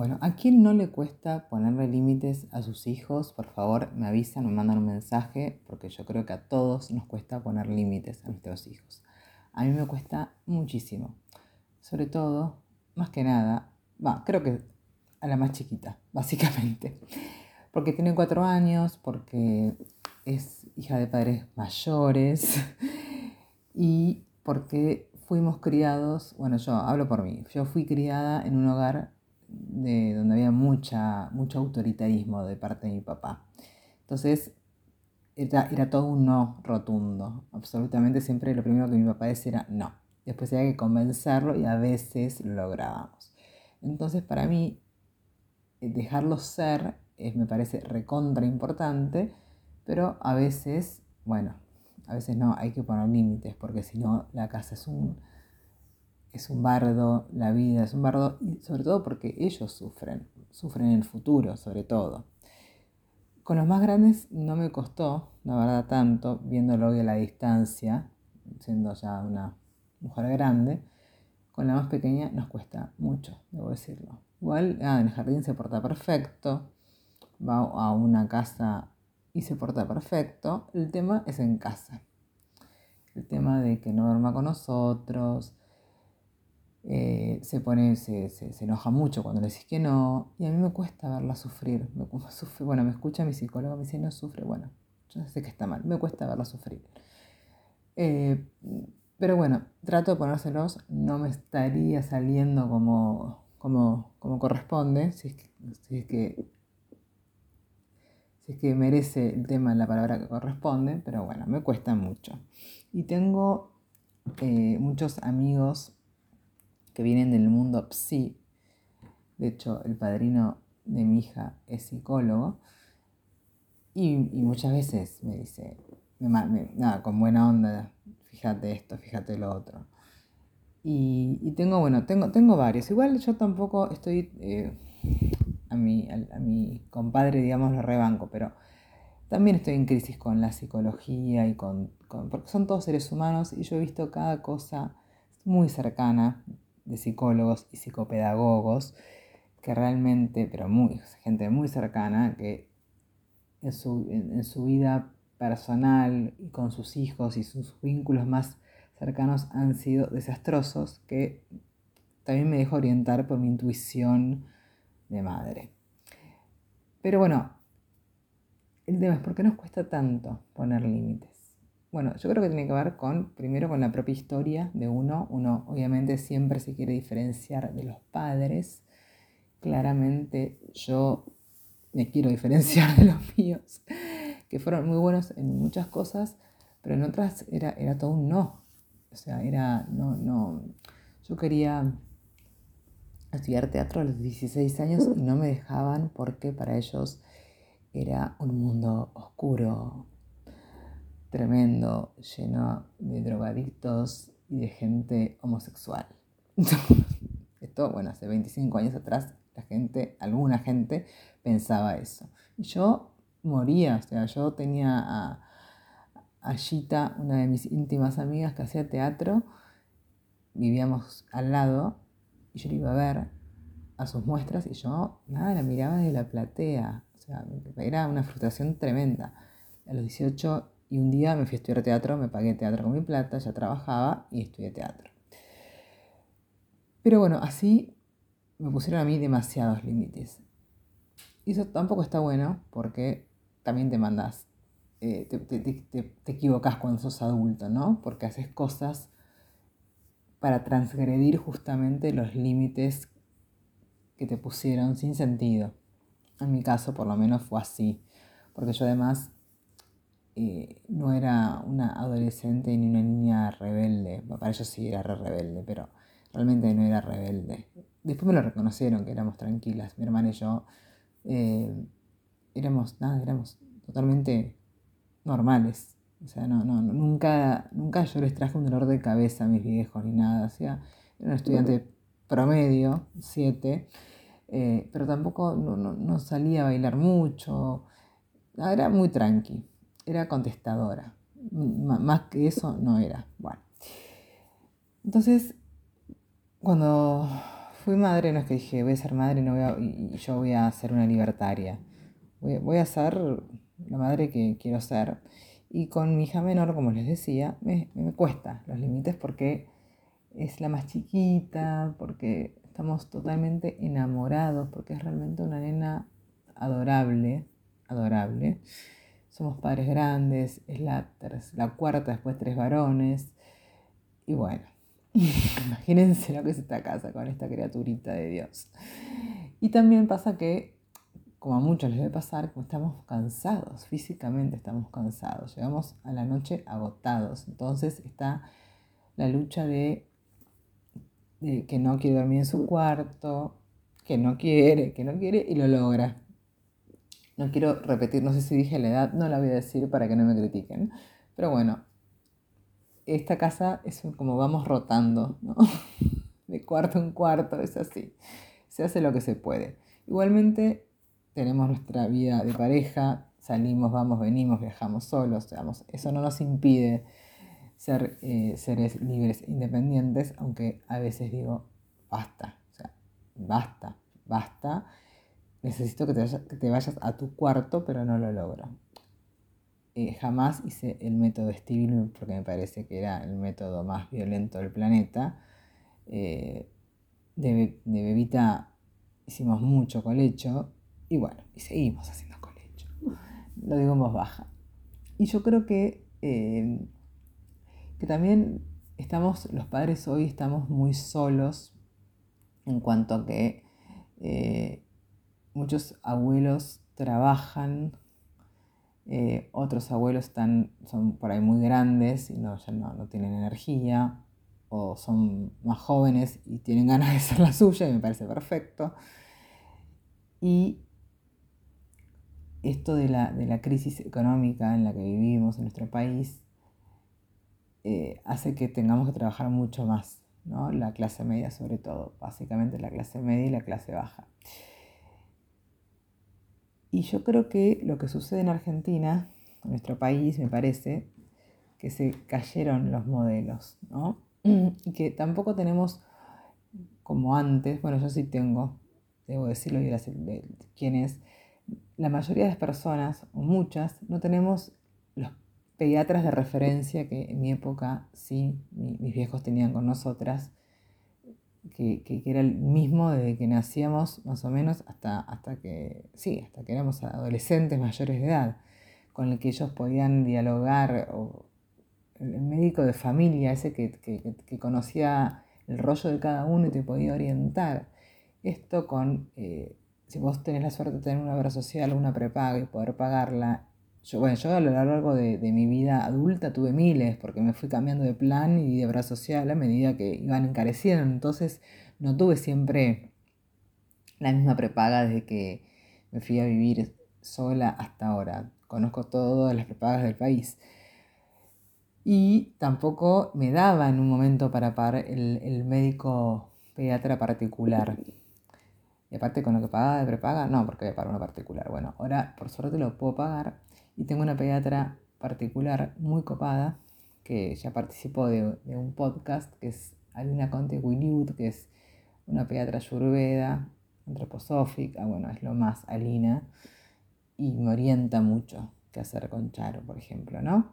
Bueno, ¿a quién no le cuesta ponerle límites a sus hijos? Por favor, me avisan, me mandan un mensaje, porque yo creo que a todos nos cuesta poner límites a nuestros hijos. A mí me cuesta muchísimo. Sobre todo, más que nada, creo que a la más chiquita, básicamente. Porque tiene cuatro años, porque es hija de padres mayores y porque fuimos criados, bueno, yo hablo por mí, yo fui criada en un hogar de donde había mucha, mucho autoritarismo de parte de mi papá. Entonces, era, era, todo un no rotundo. Absolutamente siempre lo primero que mi papá decía era no. Después había que convencerlo y a veces lo lográbamos. Entonces, para mí, eh, dejarlo ser es, me parece recontra importante, pero a veces, bueno, a veces no, hay que poner límites, porque si no, la casa es un, es un bardo, la vida es un bardo, y sobre todo porque ellos sufren, sufren en el futuro, sobre todo. Con los más grandes no me costó, la verdad, tanto, viéndolo hoy a la distancia, siendo ya una mujer grande. Con la más pequeña nos cuesta mucho, debo decirlo. Igual ah, en el jardín se porta perfecto, va a una casa y se porta perfecto. El tema es en casa. El tema de que no duerma con nosotros, eh, se pone, se, enoja mucho cuando le decís que no, y a mí me cuesta verla sufrir. Me, bueno, me escucha mi psicólogo, me dice, no sufre, bueno, yo sé que está mal, me cuesta verla sufrir. Eh, pero bueno, trato de ponérselos, no me estaría saliendo como, como, como corresponde, si es, que, si es que es que merece el tema la palabra que corresponde, pero bueno, me cuesta mucho. Y tengo eh, muchos amigos que vienen del mundo psi. De hecho, el padrino de mi hija es psicólogo. Y, muchas veces me dice, nada, con buena onda, fíjate esto, fíjate lo otro. Y, tengo, bueno, tengo, tengo varios. Igual yo tampoco estoy eh, a, mi, a, mi compadre, digamos, lo rebanco, pero también estoy en crisis con la psicología y con, con, porque son todos seres humanos y yo he visto cada cosa muy cercana de psicólogos y psicopedagogos que realmente, pero muy, gente muy cercana, que en su, en, su vida personal y con sus hijos y sus vínculos más cercanos han sido desastrosos, que también me dejo orientar por mi intuición de madre. Pero bueno, el tema es por qué nos cuesta tanto poner límites. Bueno, yo creo que tiene que ver con, primero, con la propia historia de uno. Uno obviamente siempre se quiere diferenciar de los padres. Claramente yo me quiero diferenciar de los míos, que fueron muy buenos en muchas cosas, pero en otras era, era todo un no. O sea, era, no, no. Yo quería estudiar teatro a los 16 años y no me dejaban porque para ellos era un mundo oscuro, tremendo, lleno de drogadictos y de gente homosexual. Esto, bueno, hace 25 años atrás la gente, alguna gente pensaba eso. Y yo moría, o sea, yo tenía a, a Gita, una de mis íntimas amigas que hacía teatro, vivíamos al lado y yo le iba a ver a sus muestras y yo, nada, la miraba de la platea. O sea, era una frustración tremenda. A los 18 y un día me fui a estudiar teatro, me pagué teatro con mi plata, ya trabajaba y estudié teatro. Pero bueno, así me pusieron a mí demasiados límites. Y eso tampoco está bueno porque también te mandas, eh, te, te, equivocas cuando sos adulto, ¿no? Porque haces cosas para transgredir justamente los límites que te pusieron sin sentido. En mi caso, por lo menos, fue así. Porque yo además no era una adolescente ni una niña rebelde. para ellos sí era re rebelde, pero realmente no era rebelde. Después me lo reconocieron que éramos tranquilas, mi hermana y yo. Eh, éramos, nada, éramos totalmente normales. O sea, no, no, nunca, nunca yo les traje un dolor de cabeza a mis viejos ni nada. O sea, era un estudiante promedio, siete, eh, pero tampoco no, no, salía a bailar mucho. Era muy tranqui era contestadora. más que eso no era. Bueno. Entonces, cuando fui madre, no es que dije voy a ser madre no voy y yo voy a ser una libertaria. Voy, a ser la madre que quiero ser. Y con mi hija menor, como les decía, me, me cuesta los límites porque es la más chiquita, porque estamos totalmente enamorados, porque es realmente una nena adorable, adorable. Somos padres grandes, es la, la cuarta, después tres varones. Y bueno, imagínense lo que es esta casa con esta criaturita de Dios. Y también pasa que, como a muchos les debe pasar, estamos cansados, físicamente estamos cansados, llegamos a la noche agotados. Entonces está la lucha de que no quiere dormir en su cuarto, que no quiere, que no quiere y lo logra. No quiero repetir, no sé si dije la edad, no la voy a decir para que no me critiquen. Pero bueno, esta casa es como vamos rotando, ¿no? De cuarto en cuarto, es así. Se hace lo que se puede. Igualmente tenemos nuestra vida de pareja, salimos, vamos, venimos, viajamos solos, digamos, eso no nos impide ser eh, seres libres, e independientes, aunque a veces digo, basta, o sea, basta, basta necesito que te, vayas, a tu cuarto, pero no lo logro. Eh, jamás hice el método Stevie porque me parece que era el método más violento del planeta. Eh, de, bebita hicimos mucho colecho y bueno, y seguimos haciendo colecho. Lo digo en voz baja. Y yo creo que, eh, que también estamos, los padres hoy estamos muy solos en cuanto a que muchos abuelos trabajan, eh, otros abuelos están, son por ahí muy grandes y no, ya no, tienen energía, o son más jóvenes y tienen ganas de hacer la suya y me parece perfecto. Y esto de la, crisis económica en la que vivimos en nuestro país eh, hace que tengamos que trabajar mucho más, ¿no? la clase media sobre todo, básicamente la clase media y la clase baja. Y yo creo que lo que sucede en Argentina, en nuestro país, me parece, que se cayeron los modelos, ¿no? Y que tampoco tenemos como antes, bueno, yo sí tengo, debo decirlo y de quién es, la mayoría de las personas, o muchas, no tenemos los pediatras de referencia que en mi época sí, mis viejos tenían con nosotras, que, era el mismo desde que nacíamos más o menos hasta, hasta que, sí, hasta que éramos adolescentes mayores de edad, con el que ellos podían dialogar, o el médico de familia, ese que, conocía el rollo de cada uno y te podía orientar. Esto con, eh, si vos tenés la suerte de tener una obra social, una prepaga y poder pagarla, yo, bueno, yo a lo largo de, mi vida adulta tuve miles, porque me fui cambiando de plan y de obra social a medida que iban encareciendo. Entonces no tuve siempre la misma prepaga desde que me fui a vivir sola hasta ahora. Conozco todas las prepagas del país. Y tampoco me daba en un momento para pagar el, el médico pediatra particular. Y aparte con lo que pagaba de prepaga, no, porque voy a pagar una particular. Bueno, ahora por suerte lo puedo pagar y tengo una pediatra particular muy copada que ya participó de, un podcast que es Alina Conte Wiliud, que es una pediatra ayurveda, antroposófica, bueno, es lo más Alina, y me orienta mucho qué hacer con Charo, por ejemplo, ¿no?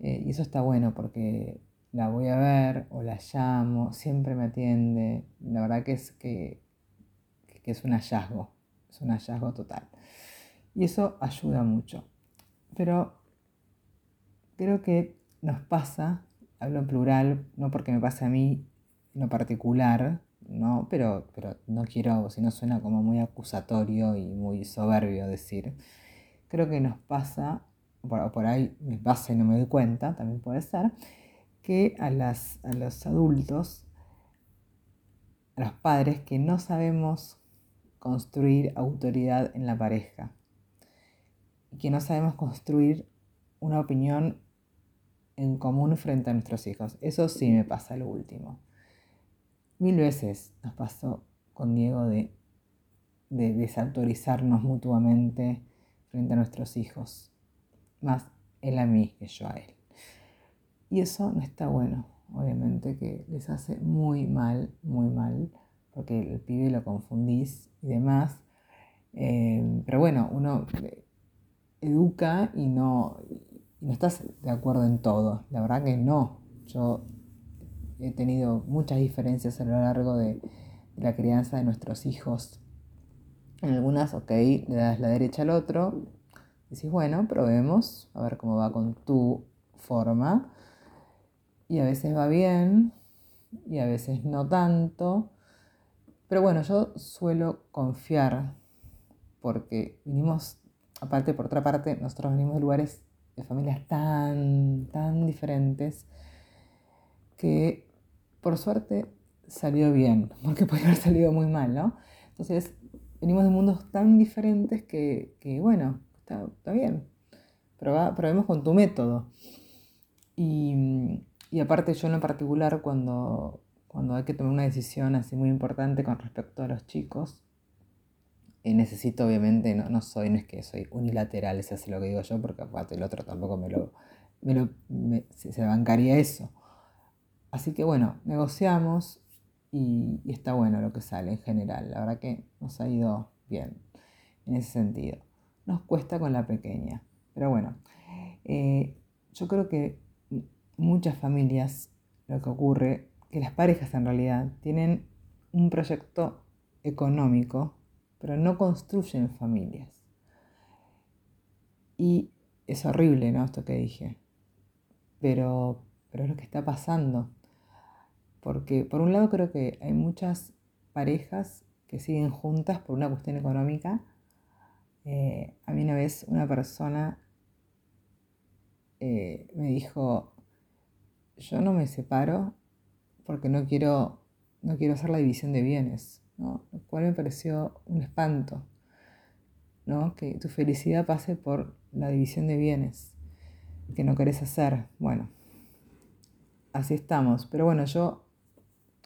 Eh, y eso está bueno porque la voy a ver o la llamo, siempre me atiende, la verdad que es que, que es un hallazgo, es un hallazgo total. Y eso ayuda mucho. Pero creo que nos pasa, hablo en plural, no porque me pase a mí en lo particular, ¿no? Pero, pero no quiero, si no suena como muy acusatorio y muy soberbio decir. Creo que nos pasa, por, por ahí me pasa y no me doy cuenta, también puede ser, que a, las, a los adultos, a los padres, que no sabemos construir autoridad en la pareja y que no sabemos construir una opinión en común frente a nuestros hijos. Eso sí me pasa lo último. Mil veces nos pasó con Diego de, de desautorizarnos mutuamente frente a nuestros hijos. Más él a mí que yo a él. Y eso no está bueno, obviamente, que les hace muy mal, muy mal porque el pibe lo confundís y demás. Eh, pero bueno, uno educa y no, no estás de acuerdo en todo. La verdad que no. Yo he tenido muchas diferencias a lo largo de, la crianza de nuestros hijos. En algunas, ok, le das la derecha al otro, decís, bueno, probemos, a ver cómo va con tu forma. Y a veces va bien y a veces no tanto. Pero bueno, yo suelo confiar porque vinimos, aparte por otra parte, nosotros venimos de lugares de familias tan, tan diferentes que por suerte salió bien, porque podría haber salido muy mal, ¿no? Entonces, venimos de mundos tan diferentes que, bueno, está, bien, probemos con tu método. Y, aparte yo en particular, cuando, cuando hay que tomar una decisión así muy importante con respecto a los chicos, necesito obviamente, no, soy, no es que soy unilateral, ese es lo que digo yo, porque aparte el otro tampoco me lo, me lo se bancaría eso. Así que bueno, negociamos y, está bueno lo que sale en general. La verdad que nos ha ido bien en ese sentido. Nos cuesta con la pequeña, pero bueno, eh, yo creo que muchas familias lo que ocurre, que las parejas en realidad tienen un proyecto económico pero no construyen familias. Y es horrible, ¿no? Esto que dije. Pero, pero es lo que está pasando. Porque por un lado creo que hay muchas parejas que siguen juntas por una cuestión económica. Eh, a mí una vez una persona eh, me dijo, yo no me separo porque no quiero, no quiero hacer la división de bienes. Lo cual me pareció un espanto, ¿no? Que tu felicidad pase por la división de bienes que no querés hacer. Bueno, así estamos. Pero bueno, yo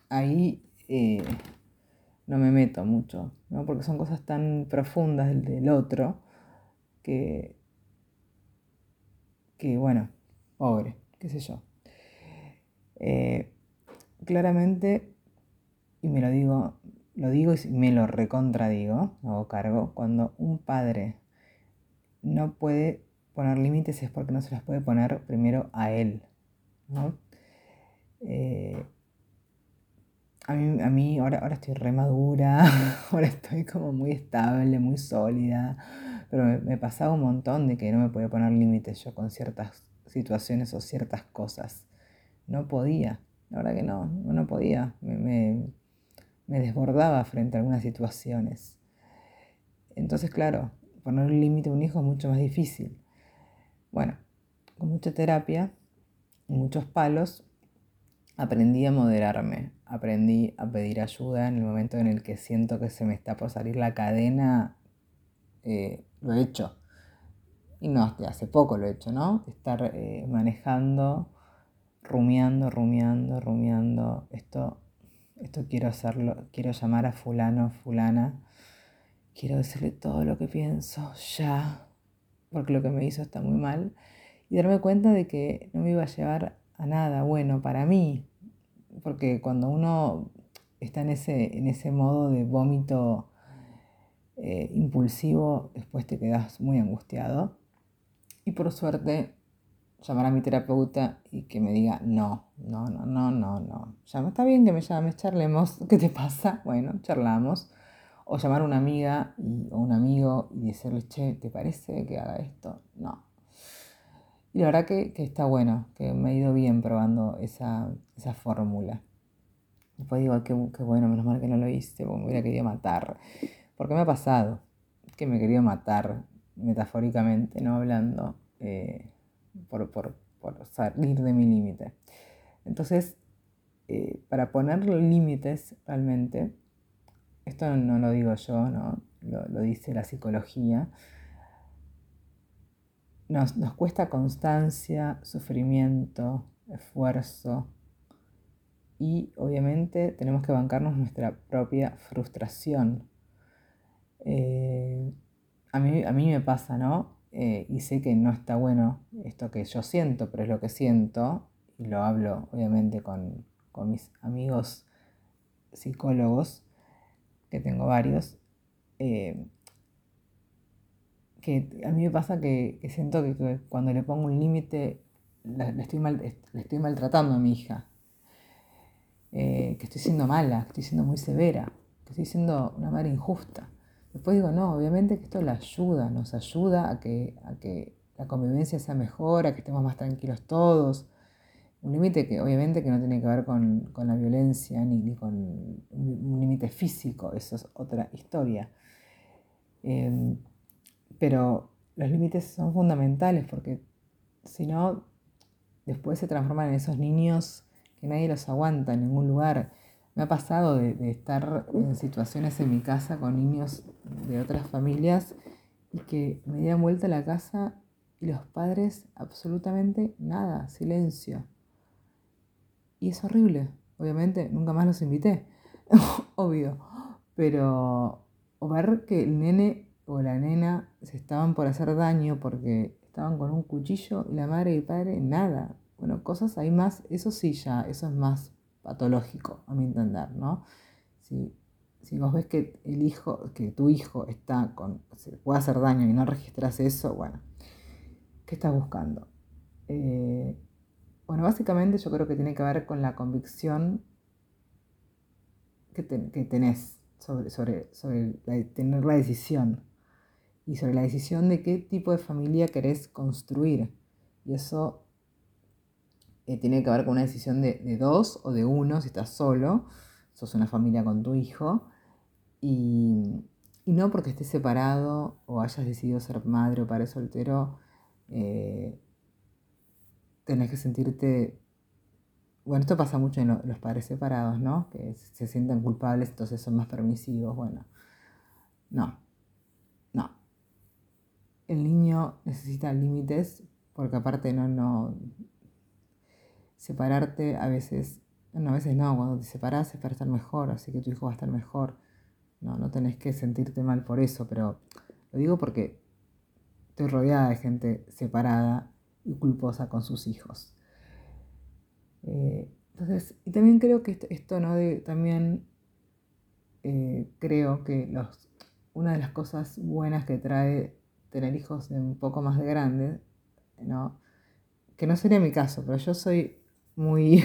ahí eh, no me meto mucho, ¿no? Porque son cosas tan profundas del, del otro que, que, bueno, pobre, qué sé yo. Eh, claramente, y me lo digo lo digo y me lo recontradigo, hago cargo, cuando un padre no puede poner límites es porque no se las puede poner primero a él. Eh, a mí, a mí ahora, ahora estoy re madura, ahora estoy como muy estable, muy sólida, pero me, me, pasaba un montón de que no me podía poner límites yo con ciertas situaciones o ciertas cosas. No podía, la verdad que no, no podía. me desbordaba frente a algunas situaciones. Entonces, claro, poner un límite a un hijo es mucho más difícil. Bueno, con mucha terapia muchos palos, aprendí a moderarme, aprendí a pedir ayuda en el momento en el que siento que se me está por salir la cadena, eh, lo he hecho. Y no, hace poco lo he hecho, ¿no? Estar eh, manejando, rumiando, rumiando, rumiando. Esto esto quiero hacerlo, quiero llamar a fulano, fulana, quiero decirle todo lo que pienso ya, porque lo que me hizo está muy mal, y darme cuenta de que no me iba a llevar a nada bueno para mí, porque cuando uno está en ese, en ese modo de vómito eh, impulsivo, después te quedas muy angustiado. Y por suerte llamar a mi terapeuta y que me diga, no, no, no, no, no, no. Llama, está bien que me llames, charlemos, ¿qué te pasa? Bueno, charlamos. O llamar a una amiga o un amigo y decirle, che, ¿te parece que haga esto? No. Y la verdad que, está bueno, que me ha ido bien probando esa, fórmula. Después digo, qué, qué, bueno, menos mal que no lo hice, porque me hubiera querido matar. Porque me ha pasado que me quería matar, metafóricamente, no hablando. Eh, por, salir de mi límite. Entonces, eh, para poner límites realmente, esto no lo digo yo, ¿no? lo, dice la psicología, nos, nos, cuesta constancia, sufrimiento, esfuerzo y obviamente tenemos que bancarnos nuestra propia frustración. Eh, a, mí, a mí me pasa, ¿no? Eh, y sé que no está bueno esto que yo siento, pero es lo que siento, y lo hablo obviamente con, mis amigos psicólogos, que tengo varios, eh, que a mí me pasa que, siento que, cuando le pongo un límite, le estoy, estoy maltratando a mi hija, eh, que estoy siendo mala, que estoy siendo muy severa, que estoy siendo una madre injusta. Después digo, no, obviamente que esto la ayuda, nos ayuda a que, a que la convivencia sea mejor, a que estemos más tranquilos todos. Un límite que obviamente que no tiene que ver con, la violencia ni, con un, límite físico, eso es otra historia. Em, pero los límites son fundamentales porque si no, después se transforman en esos niños que nadie los aguanta en ningún lugar. Me ha pasado de, estar en situaciones en mi casa con niños de otras familias y que me dieran vuelta a la casa y los padres absolutamente nada, silencio. Y es horrible. Obviamente nunca más los invité, obvio. Pero o ver que el nene o la nena se estaban por hacer daño porque estaban con un cuchillo y la madre y el padre nada. Bueno, cosas hay más, eso sí ya, eso es más patológico a mi entender, ¿no? Si, si vos ves que el hijo, que tu hijo está con, se puede hacer daño y no registras eso, bueno, ¿qué estás buscando? Eh, bueno, básicamente yo creo que tiene que ver con la convicción que, tenés sobre, sobre, sobre tener la decisión y sobre la decisión de qué tipo de familia querés construir. Y eso eh, tiene que ver con una decisión de, dos o de uno, si estás solo, sos una familia con tu hijo, y, no porque estés separado o hayas decidido ser madre o padre soltero, eh, tenés que sentirte... Bueno, esto pasa mucho en los padres separados, ¿no? Que se sienten culpables, entonces son más permisivos. Bueno, no, no. El niño necesita límites porque aparte no, no, separarte a veces, no, a veces no, cuando te separas es para estar mejor, así que tu hijo va a estar mejor. No, no tenés que sentirte mal por eso, pero lo digo porque estoy rodeada de gente separada y culposa con sus hijos. Eh, entonces, y también creo que esto, ¿no? De, también eh, creo que los, una de las cosas buenas que trae tener hijos de un poco más de grande, ¿no? Que no sería mi caso, pero yo soy muy,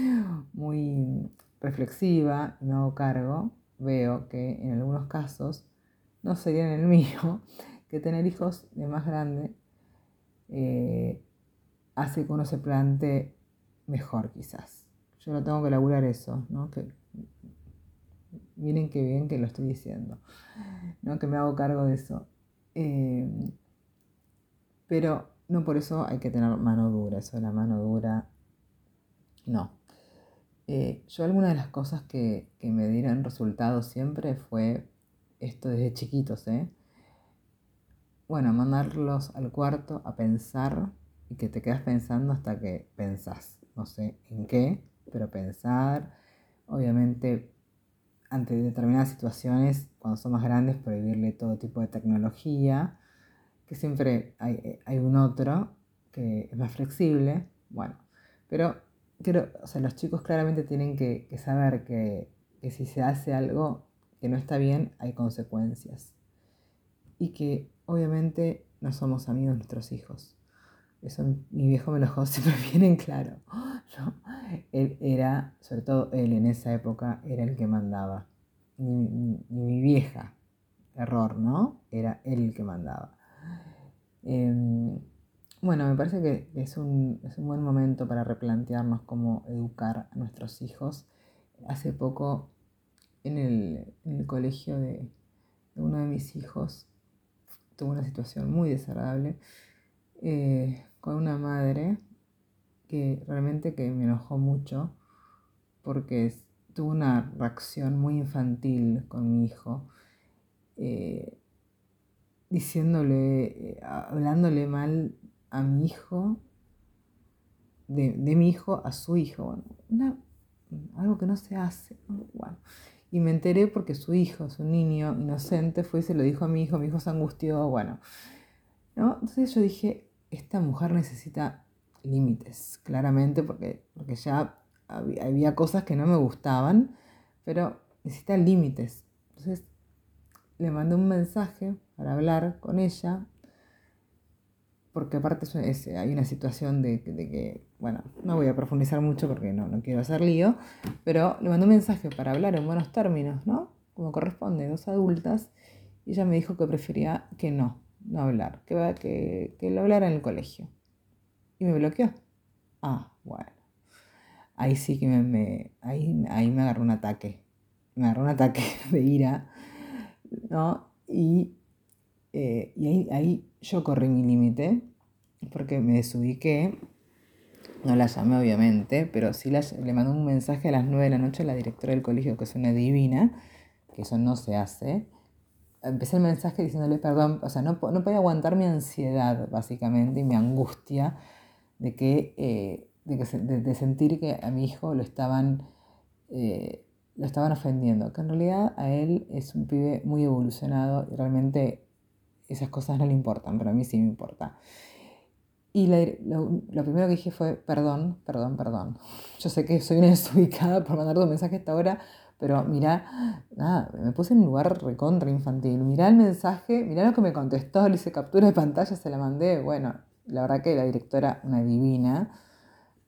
muy reflexiva me hago cargo, veo que en algunos casos, no sería en el mío, que tener hijos de más grande eh, hace que uno se plantee mejor quizás. Yo no tengo que laburar eso, ¿no? Que, miren qué bien que lo estoy diciendo, ¿no? Que me hago cargo de eso. Eh, pero no por eso hay que tener mano dura, eso de la mano dura no. Eh, yo alguna de las cosas que, me dieron resultados siempre fue esto desde chiquitos, ¿eh? Bueno, mandarlos al cuarto a pensar y que te quedas pensando hasta que pensás. No sé en qué, pero pensar. Obviamente, ante determinadas situaciones, cuando son más grandes, prohibirle todo tipo de tecnología, que siempre hay, hay un otro que es más flexible. Bueno, pero o sea, los chicos claramente tienen que, saber que, si se hace algo que no está bien, hay consecuencias. Y que obviamente no somos amigos nuestros hijos. Eso mi viejo me lo dejó siempre bien en claro. Él era, sobre todo él en esa época, era el que mandaba. Ni, mi vieja, error, ¿no? Era él el que mandaba. Em, bueno, me parece que es un, buen momento para replantearnos cómo educar a nuestros hijos. Hace poco, en el, colegio de, uno de mis hijos, tuve una situación muy desagradable eh, con una madre que realmente que me enojó mucho porque tuvo una reacción muy infantil con mi hijo, eh, diciéndole, eh, hablándole mal a mi hijo, de, mi hijo a su hijo. algo que no se hace. Y me enteré porque su hijo, su niño inocente, fue y se lo dijo a mi hijo, mi hijo se angustió, bueno. ¿no? Entonces yo dije, esta mujer necesita límites, claramente, porque, porque ya había, cosas que no me gustaban, pero necesita límites. Entonces le mandé un mensaje para hablar con ella, porque aparte hay una situación de, que, bueno, no voy a profundizar mucho porque no, no quiero hacer lío, pero le mandé un mensaje para hablar en buenos términos, ¿no? Como corresponde, dos adultas, y ella me dijo que prefería que no, no hablar, que, que, que lo hablara en el colegio. Y me bloqueó. Ah, bueno. Ahí sí que me, ahí, ahí me agarró un ataque. Me agarró un ataque de ira ¿no? Y, eh, y ahí, yo corrí mi límite, porque me desubiqué, no la llamé obviamente, pero sí le mandé un mensaje a las 9 de la noche a la directora del colegio, que es una divina, que eso no se hace. Empecé el mensaje diciéndole perdón, o sea, no, no podía aguantar mi ansiedad, básicamente, y mi angustia de que, eh, de, sentir que a mi hijo lo estaban eh, lo estaban ofendiendo, que en realidad a él es un pibe muy evolucionado y realmente esas cosas no le importan, pero a mí sí me importa. Y lo, primero que dije fue, perdón, perdón, perdón. Yo sé que soy una desubicada por mandar un mensaje a esta hora, pero mira, nada, me puse en un lugar recontra infantil. Mirá el mensaje, mirá lo que me contestó, le hice captura de pantalla, se la mandé. Bueno, la verdad que la directora, una divina,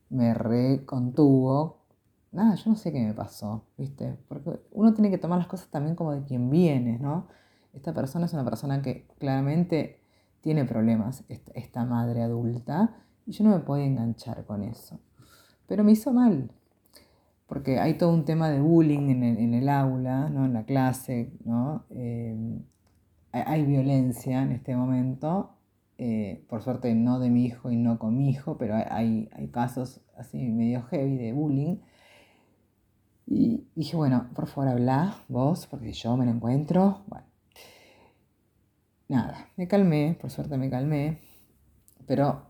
me recontuvo, nada, yo no sé qué me pasó, ¿viste? Porque uno tiene que tomar las cosas también como de quien viene, ¿no? Esta persona es una persona que claramente tiene problemas, esta madre adulta, y yo no me puedo enganchar con eso. Pero me hizo mal, porque hay todo un tema de bullying en el, aula, ¿no? en la clase, ¿no? Eh, hay violencia en este momento, eh, por suerte no de mi hijo y no con mi hijo, pero hay, hay casos así medio heavy de bullying. Y dije, bueno, por favor habla vos, porque yo me lo encuentro. Bueno, nada, me calmé, por suerte me calmé, pero,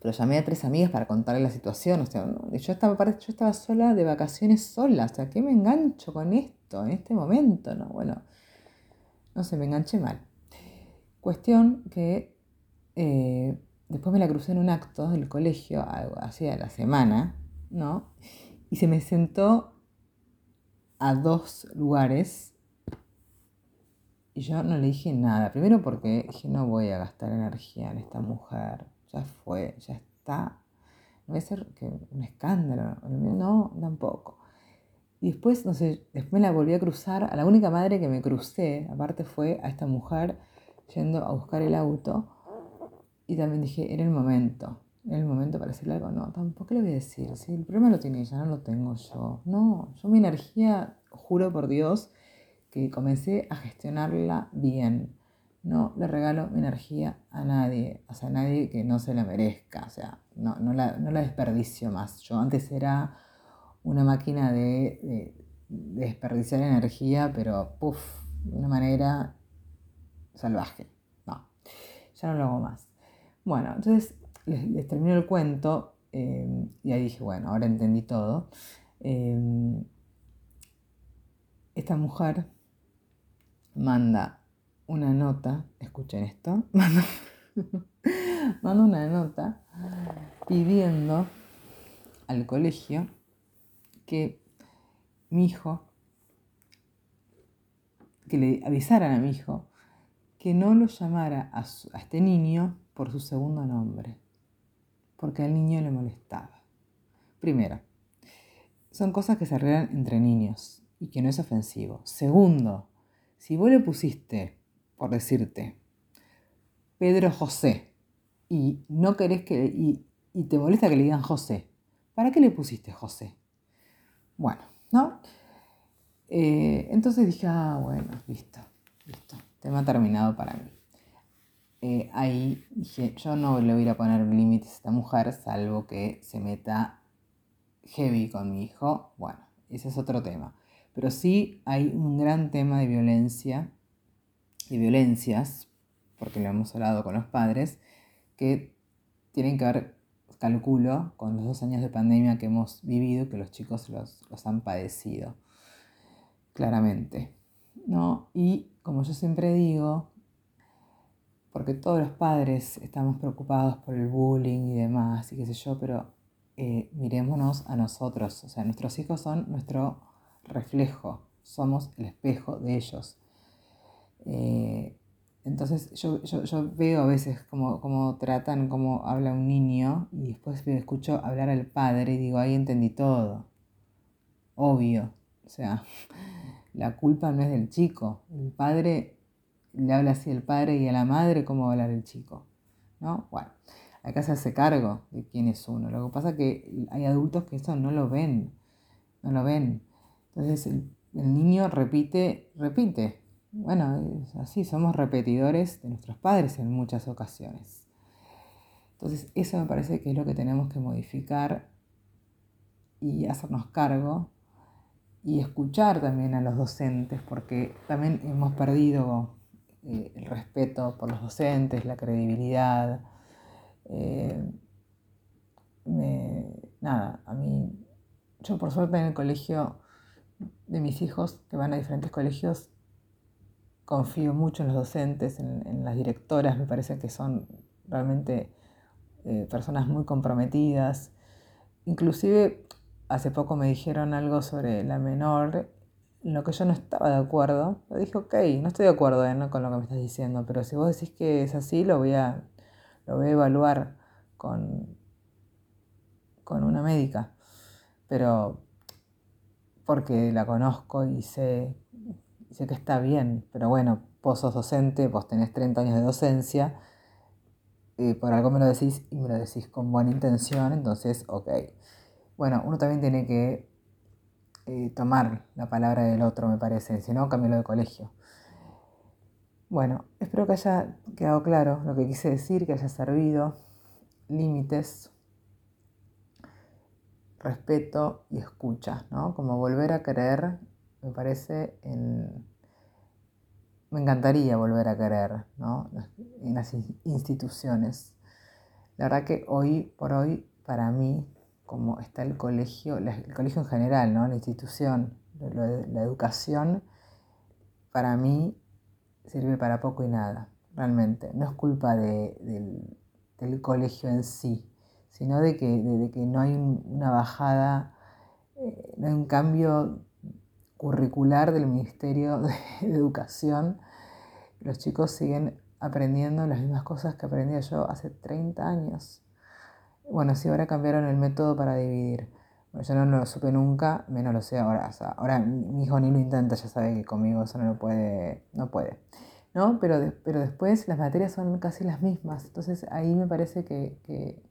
pero llamé a tres amigas para contarle la situación. O sea, yo, estaba, yo estaba sola de vacaciones sola, o sea, ¿qué me engancho con esto en este momento? No, bueno, no sé, me enganché mal. Cuestión que eh, después me la crucé en un acto del colegio, hacía la semana, ¿no? Y se me sentó a dos lugares y yo no le dije nada. Primero porque dije, no voy a gastar energía en esta mujer. Ya fue, ya está. No va a ser que un escándalo. No, tampoco. Y después, no sé, después me la volví a cruzar. A la única madre que me crucé, aparte, fue a esta mujer yendo a buscar el auto. Y también dije, era el momento. Era el momento para decirle algo. No, tampoco le voy a decir. Si el problema lo tiene ella, no lo tengo yo. No, yo mi energía, juro por Dios, que comencé a gestionarla bien. No le regalo mi energía a nadie, o sea, a nadie que no se la merezca, o sea, no, no, la, desperdicio más. Yo antes era una máquina de, desperdiciar energía, pero puff, de una manera salvaje. No, ya no lo hago más. Bueno, entonces les, termino el cuento eh, y ahí dije, bueno, ahora entendí todo. Eh, esta mujer manda una nota, escuchen esto, manda, una nota pidiendo al colegio que mi hijo, que le avisaran a mi hijo que no lo llamara a, a este niño por su segundo nombre, porque al niño le molestaba. Primero, son cosas que se arreglan entre niños y que no es ofensivo. Segundo, si vos le pusiste, por decirte, Pedro José, y no querés que, y, te molesta que le digan José, ¿para qué le pusiste José? Bueno, ¿no? Eh, entonces dije, ah, bueno, listo, listo, tema terminado para mí. Eh, ahí dije, yo no le voy a poner límites a esta mujer, salvo que se meta heavy con mi hijo. Bueno, ese es otro tema. Pero sí hay un gran tema de violencia, y violencias, porque lo hemos hablado con los padres, que tienen que ver, calculo, con los dos años de pandemia que hemos vivido, que los chicos los, han padecido, claramente. ¿no? Y como yo siempre digo, porque todos los padres estamos preocupados por el bullying y demás, y qué sé yo, pero eh, mirémonos a nosotros, o sea, nuestros hijos son nuestro reflejo, somos el espejo de ellos. Eh, entonces yo, veo a veces cómo, tratan, cómo habla un niño y después escucho hablar al padre y digo, ahí entendí todo. Obvio. O sea, la culpa no es del chico. El padre le habla así al padre y a la madre, ¿cómo va a hablar el chico? ¿No? Bueno, acá se hace cargo de quién es uno. Lo que pasa es que hay adultos que eso no lo ven. No lo ven. Entonces el, niño repite, repite. Bueno, es así, somos repetidores de nuestros padres en muchas ocasiones. Entonces eso me parece que es lo que tenemos que modificar y hacernos cargo y escuchar también a los docentes, porque también hemos perdido eh, el respeto por los docentes, la credibilidad. Eh, nada, a mí, yo por suerte en el colegio de mis hijos, que van a diferentes colegios, confío mucho en los docentes, en, las directoras, me parece que son realmente eh, personas muy comprometidas. Inclusive hace poco me dijeron algo sobre la menor, en lo que yo no estaba de acuerdo. Le dije, ok, no estoy de acuerdo eh, con lo que me estás diciendo, pero si vos decís que es así, lo voy a, lo voy a evaluar con, con una médica. Pero porque la conozco y sé, sé que está bien, pero bueno, vos sos docente, vos tenés 30 años de docencia, y por algo me lo decís y me lo decís con buena intención, entonces, ok bueno, uno también tiene que eh, tomar la palabra del otro, me parece, si no, cámbialo de colegio. Bueno, espero que haya quedado claro lo que quise decir, que haya servido. Límites, respeto y escucha, ¿no? Como volver a querer, me parece, me encantaría volver a querer, ¿no? En las instituciones. La verdad que hoy por hoy, para mí, como está el colegio, el colegio en general, ¿no? la institución, la, educación, para mí sirve para poco y nada, realmente. No es culpa del, colegio en sí, sino de que, que no hay una bajada, eh, no hay un cambio curricular del Ministerio de Educación. Los chicos siguen aprendiendo las mismas cosas que aprendía yo hace 30 años. Bueno, sí, ahora cambiaron el método para dividir. Yo no lo supe nunca, menos lo sé ahora. ahora mi hijo ni lo intenta, ya sabe que conmigo eso no lo puede, no puede. ¿No? Pero, pero después las materias son casi las mismas. Entonces ahí me parece que,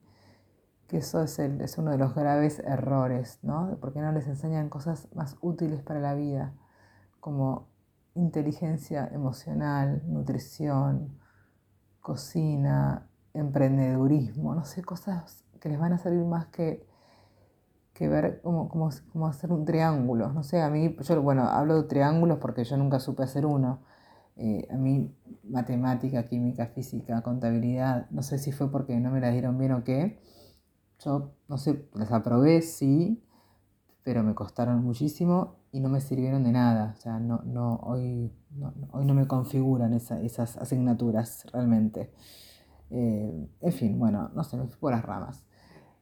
eso es, el, es, uno de los graves errores, ¿no? Porque no les enseñan cosas más útiles para la vida, como inteligencia emocional, nutrición, cocina, emprendedurismo, no sé, cosas que les van a servir más que, que ver cómo, cómo, hacer un triángulo. No sé, a mí, yo, bueno, hablo de triángulos porque yo nunca supe hacer uno. Eh, a mí, matemática, química, física, contabilidad, no sé si fue porque no me la dieron bien o qué. Yo, no sé, las aprobé, sí, pero me costaron muchísimo y no me sirvieron de nada. O sea, no, no, hoy, no, hoy no me configuran esas asignaturas realmente. Eh, en fin, bueno, no sé, me fui por las ramas.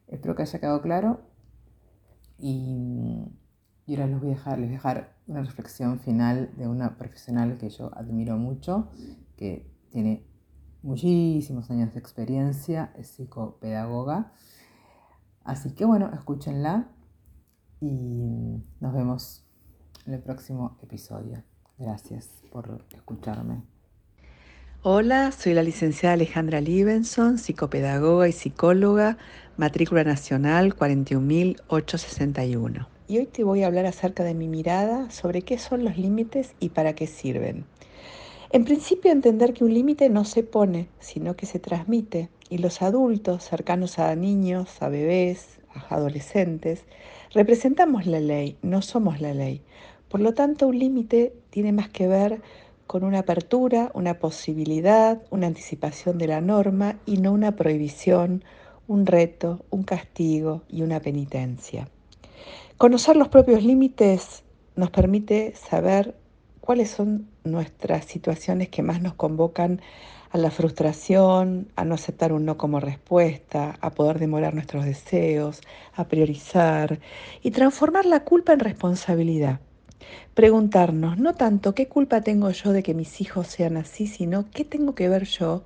Espero que haya quedado claro. Y, ahora les voy, a dejar, les voy a dejar una reflexión final de una profesional que yo admiro mucho, que tiene muchísimos años de experiencia, es psicopedagoga. Así que bueno, escúchenla y nos vemos en el próximo episodio. Gracias por escucharme. Hola, soy la licenciada Alejandra Libenson, psicopedagoga y psicóloga, matrícula nacional 41861. Y hoy te voy a hablar acerca de mi mirada sobre qué son los límites y para qué sirven. En principio entender que un límite no se pone, sino que se transmite, y los adultos cercanos a niños, a bebés, a adolescentes, representamos la ley, no somos la ley. Por lo tanto, un límite tiene más que ver con una apertura, una posibilidad, una anticipación de la norma y no una prohibición, un reto, un castigo y una penitencia. Conocer los propios límites nos permite saber cuáles son nuestras situaciones que más nos convocan a la frustración, a no aceptar un no como respuesta, a poder demorar nuestros deseos, a priorizar y transformar la culpa en responsabilidad. Preguntarnos no tanto qué culpa tengo yo de que mis hijos sean así, sino qué tengo que ver yo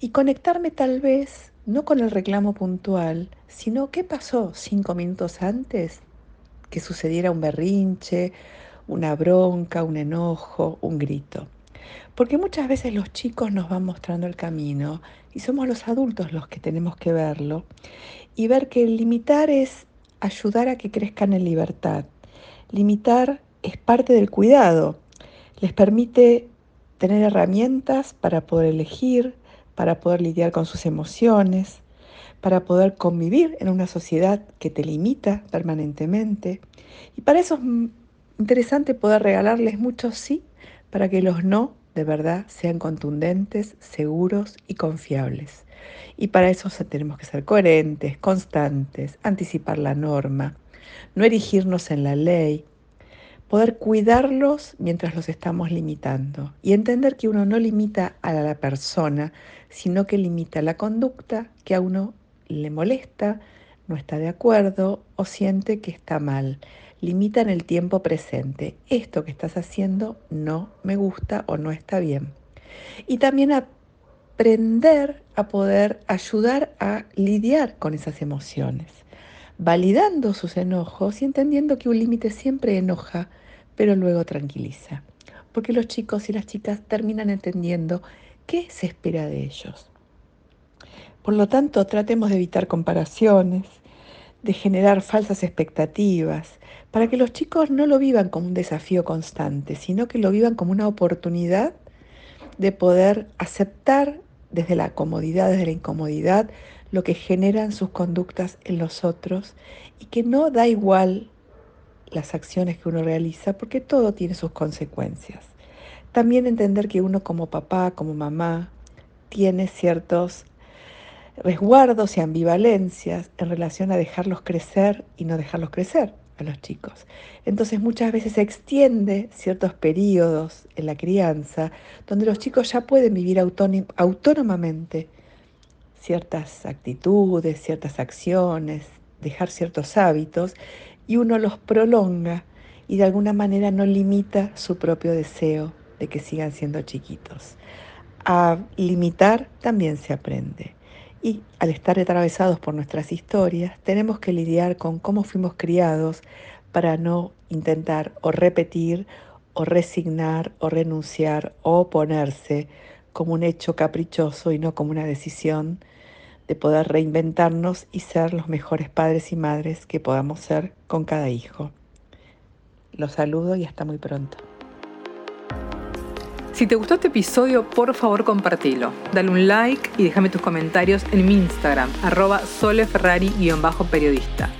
y conectarme tal vez no con el reclamo puntual, sino qué pasó cinco minutos antes que sucediera un berrinche, una bronca, un enojo, un grito. Porque muchas veces los chicos nos van mostrando el camino y somos los adultos los que tenemos que verlo y ver que limitar es ayudar a que crezcan en libertad. Limitar es parte del cuidado. Les permite tener herramientas para poder elegir, para poder lidiar con sus emociones, para poder convivir en una sociedad que te limita permanentemente. Y para eso es interesante poder regalarles muchos sí, para que los no de verdad sean contundentes, seguros y confiables. Y para eso tenemos que ser coherentes, constantes, anticipar la norma, no erigirnos en la ley, poder cuidarlos mientras los estamos limitando y entender que uno no limita a la persona, sino que limita la conducta que a uno le molesta, no está de acuerdo o siente que está mal. Limita en el tiempo presente. Esto que estás haciendo no me gusta o no está bien. Y también aprender a poder ayudar a lidiar con esas emociones, validando sus enojos y entendiendo que un límite siempre enoja, pero luego tranquiliza. Porque los chicos y las chicas terminan entendiendo qué se espera de ellos. Por lo tanto, tratemos de evitar comparaciones, de generar falsas expectativas, para que los chicos no lo vivan como un desafío constante, sino que lo vivan como una oportunidad de poder aceptar desde la comodidad, desde la incomodidad, lo que generan sus conductas en los otros y que no da igual las acciones que uno realiza porque todo tiene sus consecuencias. También entender que uno como papá, como mamá, tiene ciertos resguardos y ambivalencias en relación a dejarlos crecer y no dejarlos crecer a los chicos. Entonces muchas veces se extiende ciertos periodos en la crianza donde los chicos ya pueden vivir autónomamente ciertas actitudes, ciertas acciones, dejar ciertos hábitos y uno los prolonga y de alguna manera no limita su propio deseo de que sigan siendo chiquitos. A limitar también se aprende. Y al estar atravesados por nuestras historias, tenemos que lidiar con cómo fuimos criados para no intentar o repetir o resignar o renunciar o oponerse como un hecho caprichoso y no como una decisión de poder reinventarnos y ser los mejores padres y madres que podamos ser con cada hijo. Los saludo y hasta muy pronto. Si te gustó este episodio, por favor compartilo. Dale un like y déjame tus comentarios en mi Instagram, arroba soleferrari-periodista.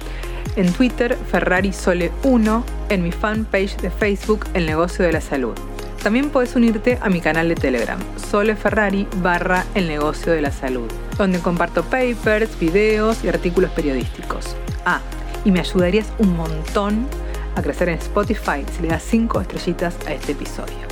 En Twitter, FerrariSole1, en mi fanpage de Facebook, El Negocio de la Salud. También puedes unirte a mi canal de Telegram, Sole Ferrari barra El Negocio de la Salud, donde comparto papers, videos y artículos periodísticos. Ah, y me ayudarías un montón a crecer en Spotify si le das 5 estrellitas a este episodio.